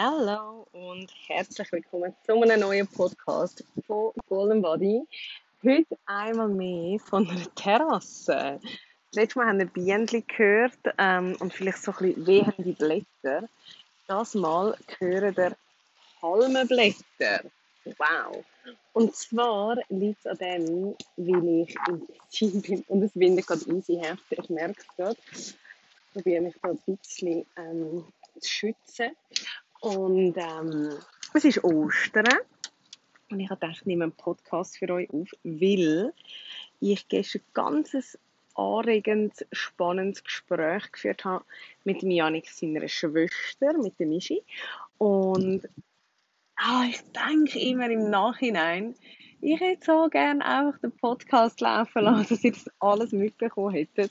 Hallo und herzlich willkommen zu einem neuen Podcast von Golden Body. Heute einmal mehr von einer Terrasse. Letztes Mal haben wir Bienen gehört ähm, und vielleicht so ein bisschen wehende Blätter. Das Mal hören wir Palmenblätter. Wow! Und zwar liegt es an dem, weil ich im Tessin bin und es windet gerade easy heftig. Ich merke es gerade. Ich probiere mich da ein bisschen ähm, zu schützen. Und ähm, es ist Ostern. Und ich habe gedacht, ich nehme einen Podcast für euch auf, weil ich gestern ein ganz anregendes, spannendes Gespräch geführt habe mit Janik, seiner Schwester, mit der Michi. Und ah, ich denke immer im Nachhinein, ich hätte so gerne einfach den Podcast laufen lassen, dass ihr das alles mitbekommen hättet.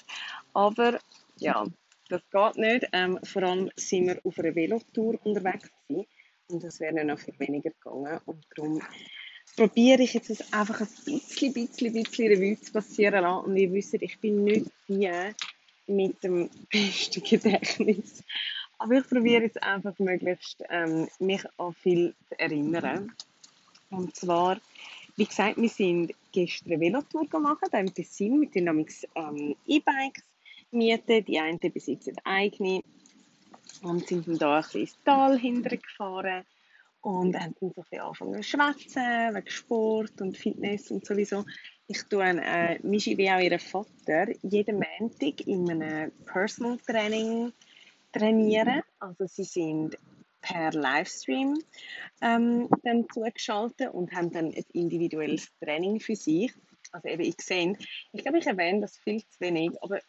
Aber ja, das geht nicht. Ähm, vor allem sind wir auf einer Velotour unterwegs und das wäre noch viel weniger gegangen. Und darum probiere ich jetzt einfach ein bisschen, bisschen, bisschen Revue zu passieren lassen. Und ihr wisst, ich bin nicht die mit dem besten Gedächtnis. Aber ich probiere jetzt einfach möglichst, ähm, mich an viel zu erinnern. Und zwar, wie gesagt, wir sind gestern eine Velotour gemacht, im Tessin mit den ähm, E-Bikes mieten. Die einen besitzen eigene und sind dann da ein ins Tal hintergefahren und haben dann so ein bisschen angefangen zu schwätzen, wegen Sport und Fitness und sowieso. Ich tue äh, Michi wie auch ihren Vater jeden Montag in einem Personal Training trainieren. Also sie sind per Livestream ähm, dann zugeschaltet und haben dann ein individuelles Training für sich. Also eben, ich sehe, ich glaube, ich erwähne das viel zu wenig, aber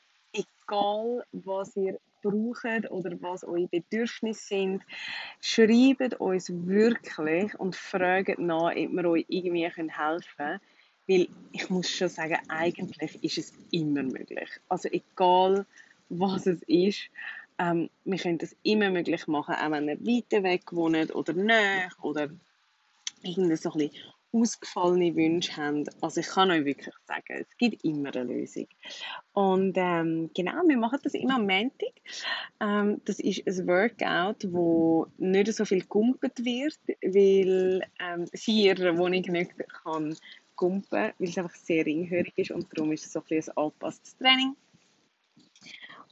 egal was ihr braucht oder was eure Bedürfnisse sind, schreibt uns wirklich und fragt nach, ob wir euch irgendwie helfen können. Weil ich muss schon sagen, eigentlich ist es immer möglich. Also egal was es ist, ähm, wir können das immer möglich machen, auch wenn ihr weiter weg wohnt oder näher oder irgendwie so ein bisschen ausgefallene Wünsche habt, also ich kann euch wirklich sagen, es gibt immer eine Lösung. Und ähm, genau, wir machen das immer am Montag. Ähm, das ist ein Workout, wo nicht so viel gumpet wird, weil ähm, sie in ihrer Wohnung nicht kann gumpen, weil es einfach sehr ringhörig ist und darum ist es so ein, ein angepasstes Training.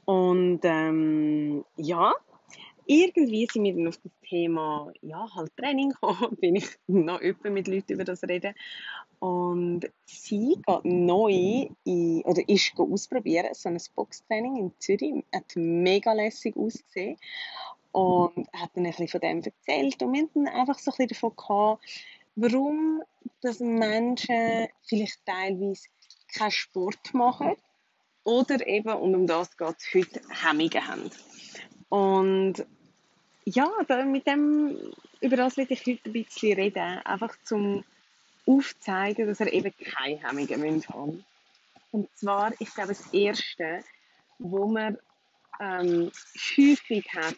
Und ähm, ja, irgendwie sind wir dann auf das Thema, ja, halt Training gekommen, bin ich noch öppe mit Leuten über das reden. Und sie geht neu in, oder ist ausprobieren, so ein Boxtraining in Zürich. Hat mega lässig ausgesehen. Und hat dann ein bisschen von dem erzählt. Und wir haben dann einfach so ein bisschen davon gehabt, warum dass Menschen vielleicht teilweise keinen Sport machen oder eben, und um das geht es heute, Hemmungen haben. Und ja, da, mit dem, über das will ich heute ein bisschen reden. Einfach zum aufzeigen, dass er eben keine Hemmungen haben Und zwar, ich glaube, das Erste, wo man ähm, häufig hat,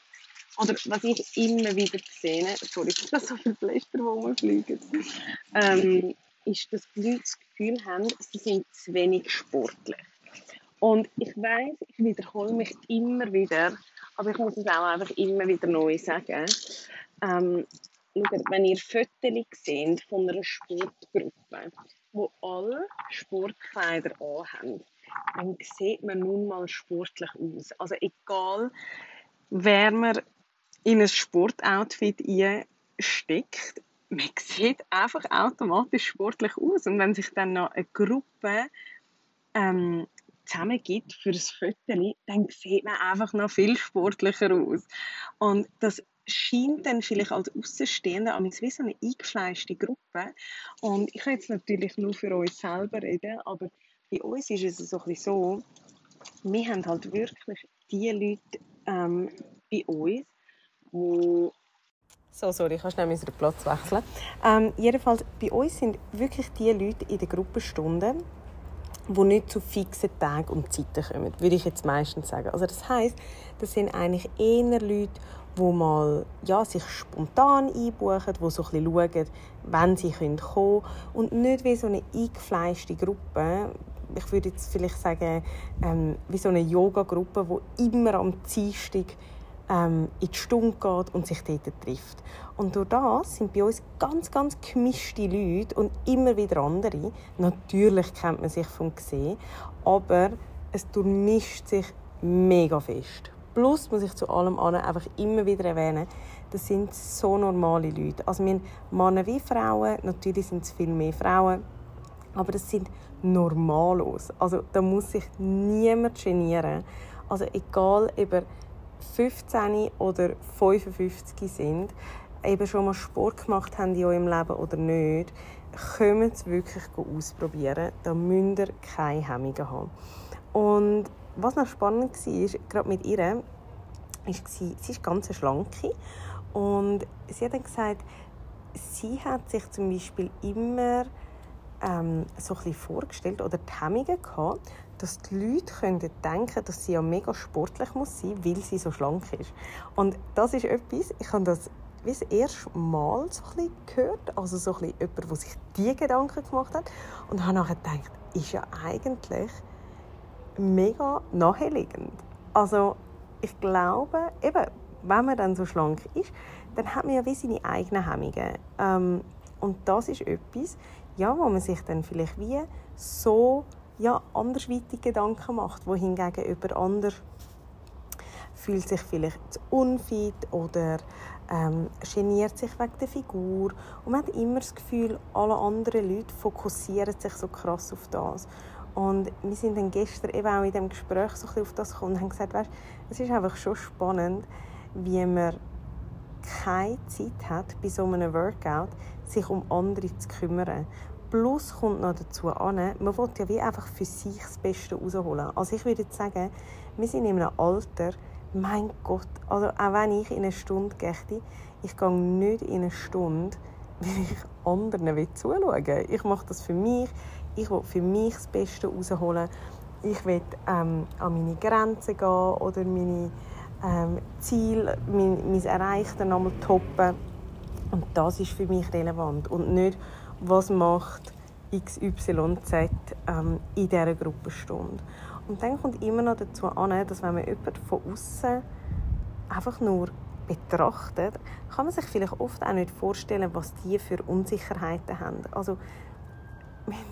oder was ich immer wieder sehe, sorry, ich habe so viele Blätter, die rumfliegen, ähm, ist, dass die Leute das Gefühl haben, sie sind zu wenig sportlich. Und ich weiß, ich wiederhole mich immer wieder, aber ich muss es auch einfach immer wieder neu sagen. Ähm, wenn ihr Fotos seht von einer Sportgruppe, wo alle Sportkleider anhaben, dann sieht man nun mal sportlich aus. Also egal, wer man in ein Sportoutfit steckt, man sieht einfach automatisch sportlich aus. Und wenn sich dann noch eine Gruppe ähm, zusammengibt für ein Foto, dann sieht man einfach noch viel sportlicher aus. Und das scheint dann vielleicht als Außenstehender an wie so eine eingefleischte Gruppe. Und ich kann jetzt natürlich nur für uns selber reden, aber bei uns ist es so so, wir haben halt wirklich die Leute ähm, bei uns, die so, sorry, ich kann schnell unseren Platz wechseln. Ähm, jedenfalls, bei uns sind wirklich die Leute in den Gruppenstunden, die nicht zu fixen Tagen und Zeiten kommen, würde ich jetzt meistens sagen. Also das heißt, das sind eigentlich eher Leute, die mal ja, sich spontan einbuchen, die so ein schauen, wann sie kommen können und nicht wie so eine eingefleischte Gruppe, ich würde jetzt vielleicht sagen, ähm, wie so eine Yoga-Gruppe, die immer am Dienstag ähm, in die Stunde geht und sich dort trifft. Und durch das sind bei uns ganz, ganz gemischte Leute und immer wieder andere. Natürlich kennt man sich vom Gesehen, aber es durchmischt sich mega fest. Plus muss ich zu allem anderen einfach immer wieder erwähnen, das sind so normale Leute. Also wir Männer wie Frauen, natürlich sind es viel mehr Frauen, aber das sind Normalos. Also da muss sich niemand genieren. Also egal, ob 15 oder 55 sind, eben schon mal Sport gemacht haben in eurem Leben oder nicht, kommt es wirklich ausprobieren. Da müsst ihr keine Hemmungen haben. Und was noch spannend war, gerade mit ihr, war, sie ist ganz schlanke und sie hat dann gesagt, sie hat sich zum Beispiel immer ähm, so ein vorgestellt oder die Hemmungen gehabt, dass die Leute könnten denken, dass sie ja mega sportlich muss sein, weil sie so schlank ist. Und das ist etwas, ich habe das wie das erste Mal so ein gehört, also so ein jemand, der sich diese Gedanken gemacht hat und habe nachher gedacht, ist ja eigentlich mega naheliegend. Also ich glaube, eben, wenn man dann so schlank ist, dann hat man ja wie seine eigenen Hemmungen. Ähm, und das ist etwas, ja, wo man sich dann vielleicht wie so ja, andersweitig Gedanken macht, wohingegen über andere fühlt sich vielleicht zu unfit oder ähm, geniert sich wegen der Figur und man hat immer das Gefühl, alle anderen Leute fokussieren sich so krass auf das. Und wir sind dann gestern eben auch in dem Gespräch so auf das gekommen und haben gesagt, weißt, es ist einfach schon spannend, wie man keine Zeit hat, bei so einem Workout sich um andere zu kümmern. Plus kommt noch dazu an, man will ja wie einfach für sich das Beste rausholen. Also ich würde sagen, wir sind in einem Alter, mein Gott, also auch wenn ich in eine Stunde gehe, ich gehe nicht in eine Stunde, weil ich anderen zuschauen will. Ich mache das für mich, ich will für mich das Beste rausholen. Ich will ähm, an meine Grenzen gehen oder meine ähm, Ziele, mein, mein Erreichte nochmal toppen. Und das ist für mich relevant. Und nicht, was macht XYZ ähm, in dieser Gruppenstunde. Und dann kommt immer noch dazu an, dass wenn man jemanden von außen einfach nur betrachtet, kann man sich vielleicht oft auch nicht vorstellen, was die für Unsicherheiten haben. Also,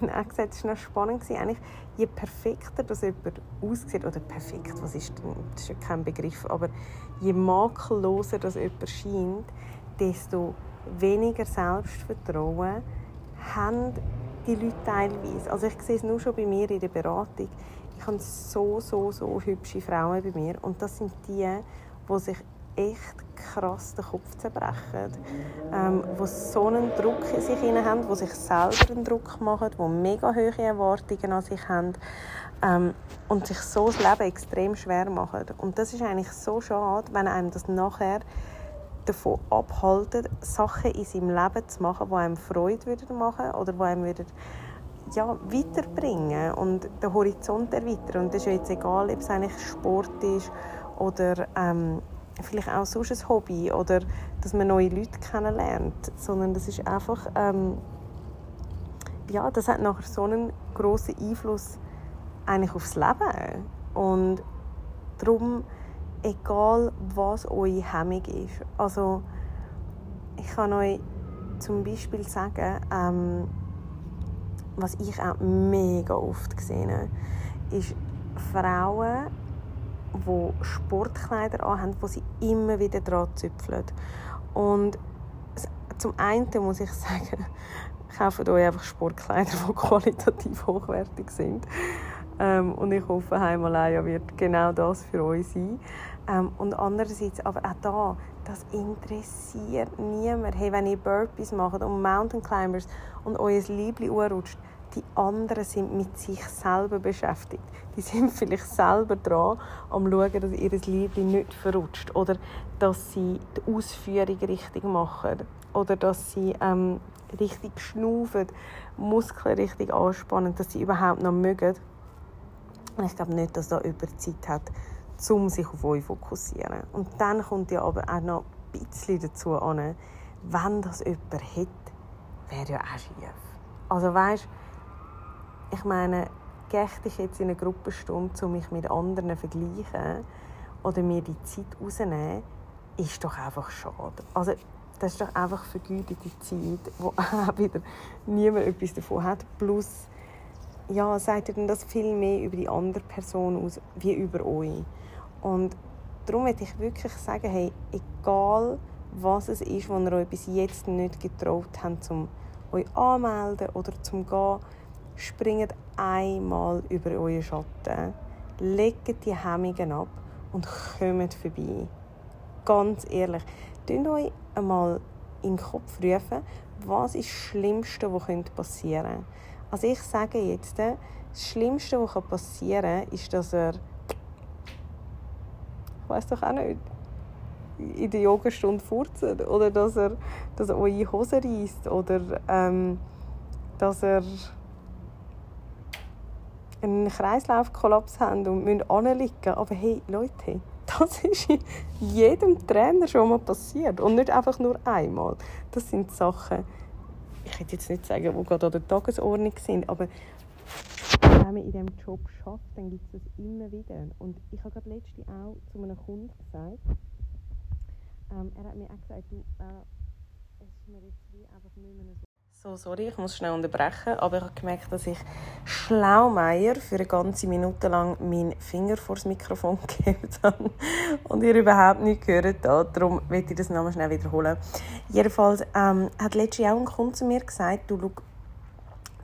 haben auch gesagt, es war noch spannend, eigentlich, je perfekter das jemand aussieht, oder perfekt, was ist denn, das ist ja kein Begriff, aber je makelloser das jemand scheint, desto weniger Selbstvertrauen haben die Leute teilweise. Also ich sehe es nur schon bei mir in der Beratung. Ich habe so, so, so hübsche Frauen bei mir und das sind die, die sich echt krass den Kopf zerbrechen, ähm, die so einen Druck in sich haben, die sich selber einen Druck machen, die mega hohe Erwartungen an sich haben ähm, und sich so das Leben extrem schwer machen. Und das ist eigentlich so schade, wenn einem das nachher davon abhalten, Sachen in seinem Leben zu machen, die einem Freude machen oder die einem wieder, ja, weiterbringen und den Horizont erweitern. Und das ist ja jetzt egal, ob es eigentlich Sport ist oder ähm, vielleicht auch sonst ein Hobby oder dass man neue Leute kennenlernt, sondern das ist einfach, ähm, ja, das hat nachher so einen grossen Einfluss eigentlich aufs Leben und darum egal was eure Hemmung ist. Also ich kann euch zum Beispiel sagen, ähm, was ich auch mega oft gesehen habe, ist Frauen, die Sportkleider anhaben, wo sie immer wieder dran züpfeln. Und zum einen muss ich sagen, kauft euch einfach Sportkleider, die qualitativ hochwertig sind. Ähm, und ich hoffe, Heimalaya wird genau das für euch sein. Ähm, und andererseits, aber auch da, das interessiert niemand. Hey, wenn ihr Burpees macht und Mountain Climbers und euer Liebling rutscht, die anderen sind mit sich selber beschäftigt. Die sind vielleicht selber dran, am schauen, dass ihr Liebling nicht verrutscht oder dass sie die Ausführung richtig machen oder dass sie ähm, richtig schnaufen, Muskeln richtig anspannen, dass sie überhaupt noch mögen. Ich glaube nicht, dass da über Zeit hat, um sich auf euch zu fokussieren. Und dann kommt ja aber auch noch ein bisschen dazu an, wenn das jemand hat, wäre ja auch schief. Also weißt, ich meine, gehe ich jetzt in eine Gruppenstunde, um mich mit anderen zu vergleichen oder mir die Zeit rauszunehmen, ist doch einfach schade. Also das ist doch einfach vergeudete Zeit, wo auch wieder niemand etwas davon hat. Plus, ja, sagt ihr denn das viel mehr über die andere Person aus, wie über euch. Und darum möchte ich wirklich sagen, hey, egal was es ist, was ihr euch bis jetzt nicht getraut habt, um euch anmelden oder zum gehen, springt einmal über euren Schatten, legt die Hemmungen ab und kommt vorbei. Ganz ehrlich, tut euch einmal in den Kopf rufen, was ist das Schlimmste, was passieren könnte. Also ich sage jetzt, das Schlimmste, was passieren kann, ist, dass er ich weiß doch auch nicht, in der Yogastunde furzen oder dass er, dass er eure Hose reißt oder ähm, dass er einen Kreislaufkollaps haben und müssen anliegen. Aber hey, Leute, das ist jedem Trainer schon mal passiert und nicht einfach nur einmal. Das sind Sachen, ich hätte jetzt nicht sagen, die gerade an der Tagesordnung sind, aber wenn man in diesem Job schafft, dann gibt es das immer wieder. Und ich habe gerade letztens auch zu einem Kunden gesagt, ähm, er hat mir auch gesagt, du, äh, es ist mir jetzt wie einfach nicht mehr so so, sorry, ich muss schnell unterbrechen, aber ich habe gemerkt, dass ich Schlaumeier für eine ganze Minute lang meinen Finger vor das Mikrofon gegeben habe und ihr überhaupt nicht gehört habt. Darum möchte ich das nochmal schnell wiederholen. Jedenfalls ähm, hat letztens auch ein Kunde zu mir gesagt, du, schau,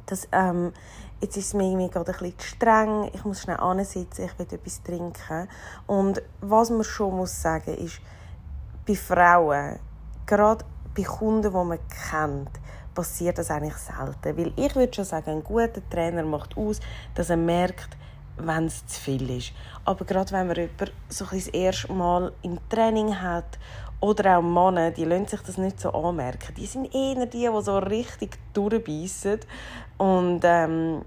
dass, ähm, jetzt ist es mir irgendwie gerade ein bisschen zu streng, ich muss schnell ansitzen, ich will etwas trinken. Und was man schon muss sagen ist, bei Frauen, gerade bei Kunden, die man kennt, passiert das eigentlich selten. Weil ich würde schon sagen, ein guter Trainer macht aus, dass er merkt, wenn es zu viel ist. Aber gerade wenn man jemanden so das erste Mal im Training hat oder auch Männer, die lassen sich das nicht so anmerken. Die sind eher die, die so richtig durchbeissen und ähm,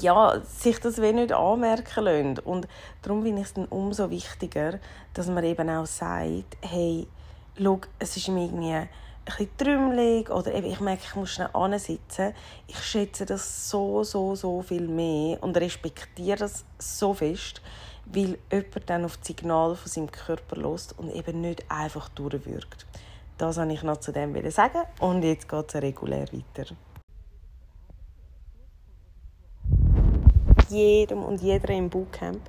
ja, sich das wenig nicht anmerken lassen. Und darum finde ich es dann umso wichtiger, dass man eben auch sagt, hey, schau, es ist mir irgendwie bisschen trümmelig oder eben, ich merke, ich muss schnell ansitzen. Ich schätze das so, so, so viel mehr und respektiere das so fest, weil jemand dann auf das Signal von seinem Körper lässt und eben nicht einfach durchwirkt. Das wollte ich noch zu dem sagen und jetzt geht es regulär weiter. Jedem und jeder im Bootcamp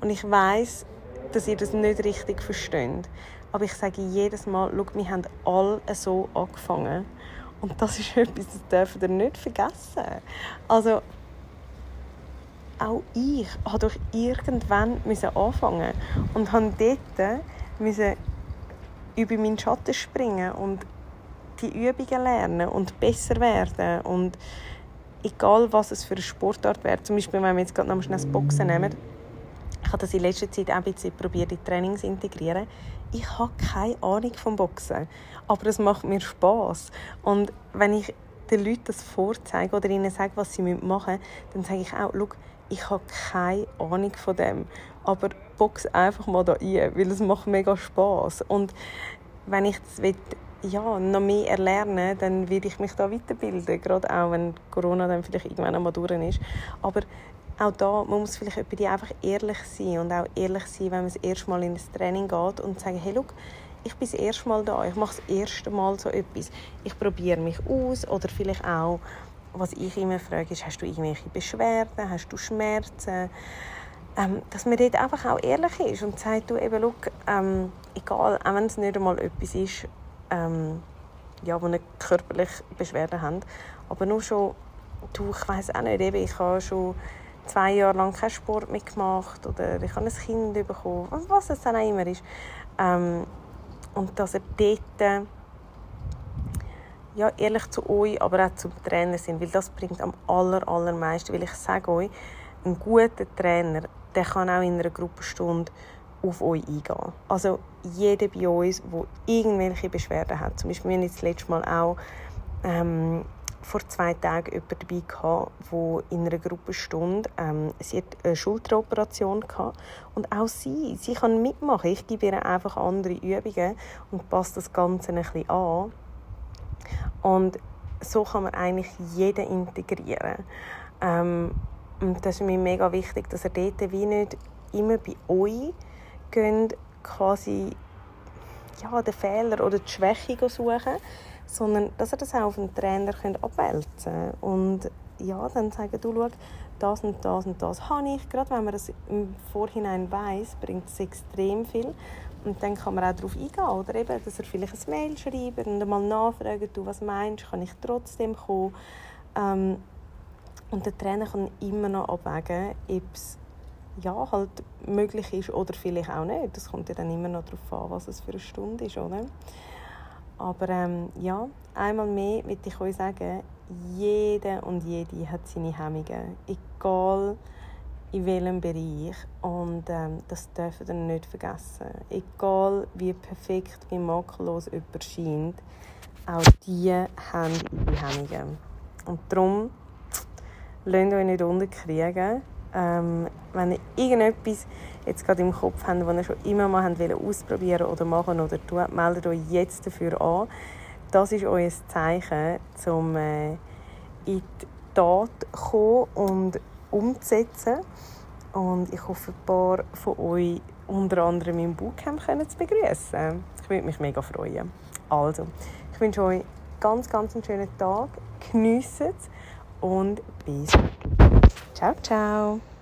und ich weiß, dass ihr das nicht richtig versteht. Aber ich sage jedes Mal, schau, wir haben alle so angefangen. Und das ist etwas, das dürfen wir nicht vergessen. Also, auch ich habe doch irgendwann anfangen und habe dort müssen über meinen Schatten springen und die Übungen lernen und besser werden und egal was es für eine Sportart wäre, zum Beispiel wenn wir jetzt gerade noch schnell das Boxen nehmen, ich habe das in letzter Zeit auch ein bisschen probiert, in Trainings zu integrieren ich habe keine Ahnung vom Boxen, aber es macht mir Spaß. Und wenn ich den Leuten das vorzeige oder ihnen sage, was sie machen müssen, dann sage ich auch, schau, ich habe keine Ahnung von dem, aber box einfach mal da ein, weil es macht mega Spaß. Und wenn ich das will, ja, noch mehr erlernen, dann will ich mich da weiterbilden, gerade auch wenn Corona dann vielleicht irgendwann einmal durch ist. Aber auch da man muss vielleicht bei dir einfach ehrlich sein und auch ehrlich sein, wenn man das erste Mal in das Training geht und sagen, hey, look, ich bin das erste Mal da, ich mache das erste Mal so etwas. Ich probiere mich aus oder vielleicht auch, was ich immer frage, ist, hast du irgendwelche Beschwerden, hast du Schmerzen? Ähm, dass man dort einfach auch ehrlich ist und sagt, du eben, look, ähm, egal, auch wenn es nicht einmal etwas ist, ähm, ja, wo nicht körperlich Beschwerden haben, aber nur schon, du, ich weiß auch nicht, eben, ich habe schon zwei Jahre lang keinen Sport mehr gemacht oder ich habe ein Kind bekommen, was es dann auch immer ist. Ähm, und dass er dort ja, ehrlich zu euch, aber auch zum Trainer sind, weil das bringt am aller, allermeisten, weil ich sage euch, ein guter Trainer, der kann auch in einer Gruppenstunde auf euch eingehen. Also jeder bei uns, der irgendwelche Beschwerden hat, zum Beispiel wir hatten das letzte Mal auch ähm, vor zwei Tagen jemanden dabei gehabt, wo in einer Gruppenstunde ähm, sie hat eine Schulteroperation gehabt und auch sie, sie kann mitmachen. Ich gebe ihr einfach andere Übungen und passe das Ganze ein bisschen an. Und so kann man eigentlich jeden integrieren. Ähm, und das ist mir mega wichtig, dass ihr dort wie nicht immer bei euch geht, quasi ja, den Fehler oder die Schwäche suchen, sondern dass ihr das auch auf den Trainer abwälzen könnt. Und ja, dann sagen, du schau, das und das und das habe ich. Gerade wenn man das im Vorhinein weiß, bringt es extrem viel. Und dann kann man auch darauf eingehen. Oder eben, dass er vielleicht ein Mail schreibt und einmal nachfragen, du, was meinst, kann ich trotzdem kommen? Ähm, und der Trainer kann immer noch abwägen, ob es ja, halt möglich ist oder vielleicht auch nicht. Das kommt ja dann immer noch darauf an, was es für eine Stunde ist, oder? Aber ähm, ja, einmal mehr möchte ich euch sagen, jeder und jede hat seine Hemmungen. Egal in welchem Bereich. Und ähm, das dürfen wir nicht vergessen. Egal wie perfekt, wie makellos jemand scheint, auch die haben ihre Hemmungen. Und darum, lasst euch nicht unterkriegen. Ähm, wenn ihr irgendetwas jetzt gerade im Kopf habt, das ihr schon immer mal habt ausprobieren oder machen oder tun, meldet euch jetzt dafür an. Das ist euer Zeichen, um äh, in die Tat zu kommen und umzusetzen. Und ich hoffe, ein paar von euch unter anderem im Bootcamp zu begrüßen. Ich würde mich mega freuen. Also, ich wünsche euch ganz, ganz einen schönen Tag. Geniessen es und bis. Ciao, ciao.